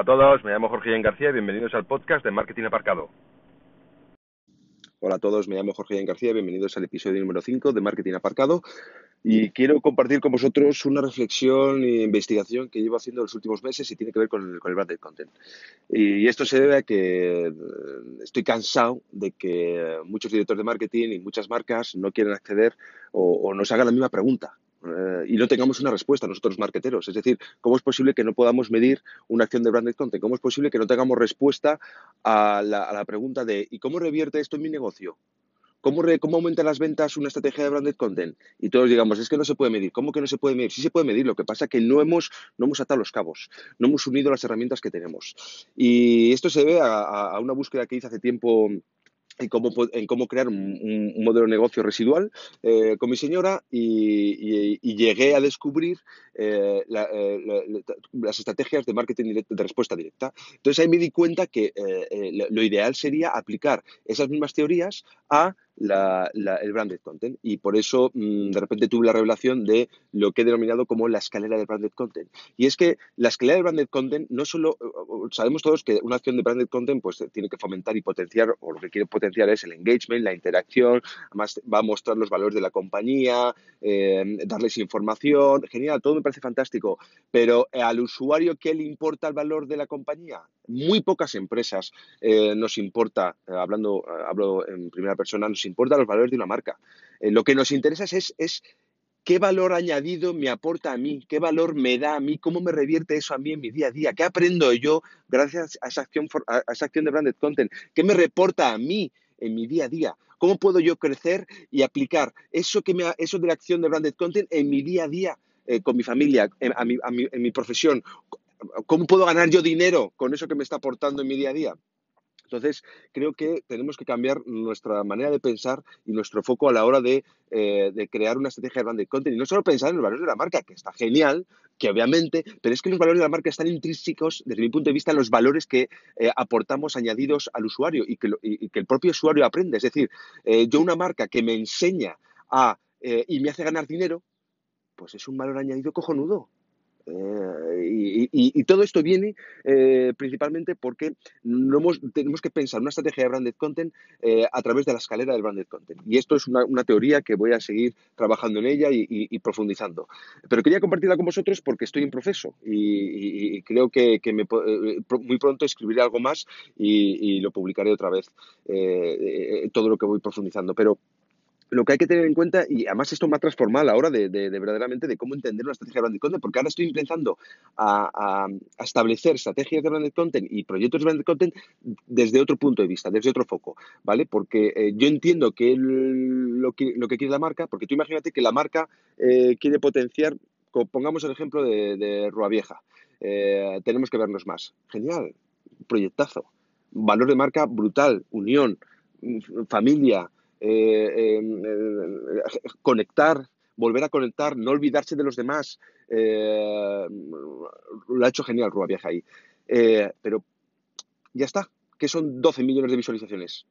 Hola a todos, me llamo Jorge Ian García y bienvenidos al podcast de Marketing Aparcado. Hola a todos, me llamo Jorge Ian García, bienvenidos al episodio número 5 de Marketing Aparcado y quiero compartir con vosotros una reflexión e investigación que llevo haciendo en los últimos meses y tiene que ver con el, con el branded content. Y esto se debe a que eh, estoy cansado de que muchos directores de marketing y muchas marcas no quieren acceder o nos hagan la misma pregunta y no tengamos una respuesta nosotros marketeros. Es decir, ¿cómo es posible que no podamos medir una acción de branded content? ¿Cómo es posible que no tengamos respuesta a la, a la pregunta de ¿y cómo revierte esto en mi negocio? ¿Cómo, ¿Cómo aumenta las ventas una estrategia de branded content? Y todos digamos, es que no se puede medir. ¿Cómo que no se puede medir? Sí se puede medir, lo que pasa es que no hemos, no hemos atado los cabos, no hemos unido las herramientas que tenemos. Y esto se debe a, a una búsqueda que hice hace tiempo en cómo, en cómo crear un, un, modelo de negocio residual eh, con mi señora y, y, y, llegué a descubrir eh, la, eh, la, las estrategias de marketing directo, de respuesta directa. Entonces ahí me di cuenta que eh, eh, lo ideal sería aplicar esas mismas teorías a la, la, el branded content. Y por eso mmm, de repente tuve la revelación de lo que he denominado como la escalera del branded content. Y es que la escalera del branded content no solo, sabemos todos que una acción de branded content pues tiene que fomentar y potenciar, o lo que quiere potenciar es el engagement, la interacción, además va a mostrar los valores de la compañía, eh, darles información, genial, todo me parece fantástico. Pero al usuario, ¿qué le importa el valor de la compañía? Muy pocas empresas eh, nos importa, eh, hablando, hablo en primera persona, nos importa los valores de una marca. Eh, lo que nos interesa es, es qué valor añadido me aporta a mí, qué valor me da a mí, cómo me revierte eso a mí en mi día a día, qué aprendo yo gracias a esa acción, a esa acción de branded content, qué me reporta a mí en mi día a día. ¿Cómo puedo yo crecer y aplicar eso, que me, eso de la acción de branded content en mi día a día eh, con mi familia, en, mi, a mi, en mi profesión? ¿Cómo puedo ganar yo dinero con eso que me está aportando en mi día a día? Entonces, creo que tenemos que cambiar nuestra manera de pensar y nuestro foco a la hora de, eh, crear una estrategia de branded content. Y no solo pensar en los valores de la marca, que está genial, que obviamente, pero es que los valores de la marca están intrínsecos, desde mi punto de vista, en los valores que eh, aportamos añadidos al usuario y que, el propio usuario aprende. Es decir, eh, yo una marca que me enseña a y me hace ganar dinero, pues es un valor añadido cojonudo. Eh, y, y, y, todo esto viene eh, principalmente porque no hemos, tenemos que pensar una estrategia de branded content eh, a través de la escalera del branded content. Y esto es una, una teoría que voy a seguir trabajando en ella y, y, profundizando. Pero quería compartirla con vosotros porque estoy en proceso y, creo que, que me, eh, muy pronto escribiré algo más y, lo publicaré otra vez, eh, todo lo que voy profundizando. Pero lo que hay que tener en cuenta, y además esto me ha transformado a de, de, de verdaderamente de cómo entender una estrategia de branded content, porque ahora estoy empezando a, establecer estrategias de branded content y proyectos de branded content desde otro punto de vista, desde otro foco, ¿vale? Porque eh, yo entiendo que, el, lo que lo que quiere la marca, porque tú imagínate que la marca eh, quiere potenciar, pongamos el ejemplo de, de Rua Vieja, eh, tenemos que vernos más. Genial, proyectazo, valor de marca brutal, unión, familia, eh, eh, conectar, volver a conectar, no olvidarse de los demás. Eh, lo ha hecho genial Rua Vieja ahí. Pero ya está. ¿Qué son 12 millones de visualizaciones?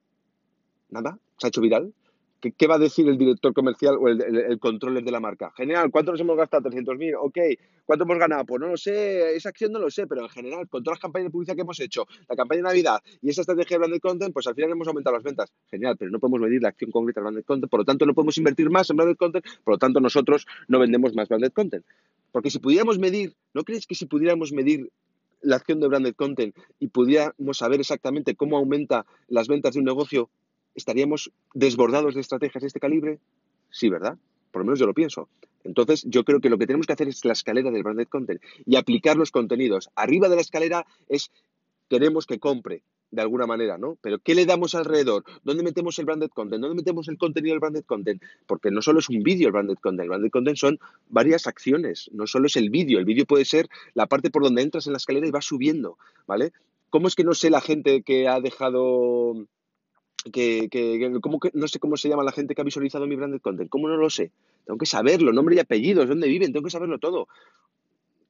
Nada, se ha hecho viral. ¿Qué, ¿Qué, va a decir el director comercial o el, el, controller de la marca? Genial, ¿cuánto nos hemos gastado? 300.000, ok. ¿Cuánto hemos ganado? Pues no lo sé, esa acción no lo sé, pero en general, con todas las campañas de publicidad que hemos hecho, la campaña de Navidad y esa estrategia de branded content, pues al final hemos aumentado las ventas. Genial, pero no podemos medir la acción concreta de branded content, por lo tanto no podemos invertir más en branded content, por lo tanto nosotros no vendemos más branded content. Porque si pudiéramos medir, ¿no crees que si pudiéramos medir la acción de branded content y pudiéramos saber exactamente cómo aumenta las ventas de un negocio, ¿estaríamos desbordados de estrategias de este calibre? Sí, ¿verdad? Por lo menos yo lo pienso. Entonces, yo creo que lo que tenemos que hacer es la escalera del branded content y aplicar los contenidos. Arriba de la escalera es queremos que compre de alguna manera, ¿no? Pero ¿qué le damos alrededor? ¿Dónde metemos el branded content? ¿Dónde metemos el contenido del branded content? Porque no solo es un vídeo el branded content, el branded content son varias acciones, no solo es el vídeo, el vídeo puede ser la parte por donde entras en la escalera y vas subiendo, ¿vale? ¿Cómo es que no sé la gente que ha dejado que, que, ¿cómo que, no sé cómo se llama la gente que ha visualizado mi branded content, ¿cómo no lo sé? Tengo que saberlo, nombre y apellidos, dónde viven, tengo que saberlo todo.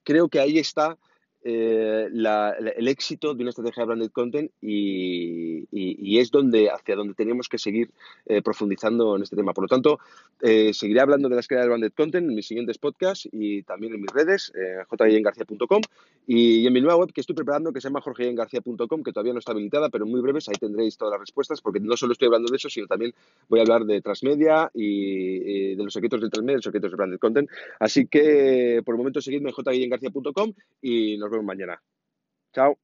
Creo que ahí está eh, el éxito de una estrategia de branded content y, es donde hacia donde tenemos que seguir eh, profundizando en este tema. Por lo tanto, eh, seguiré hablando de la escala de branded content en mis siguientes podcasts y también en mis redes, eh, jyengarcia.com y en mi nueva web que estoy preparando que se llama jorgeyengarcia.com, que todavía no está habilitada, pero en muy breves ahí tendréis todas las respuestas porque no solo estoy hablando de eso, sino también voy a hablar de transmedia y, de los secretos del transmedia y los secretos de branded content. Así que por el momento seguidme en y nos vemos mañana. Chao.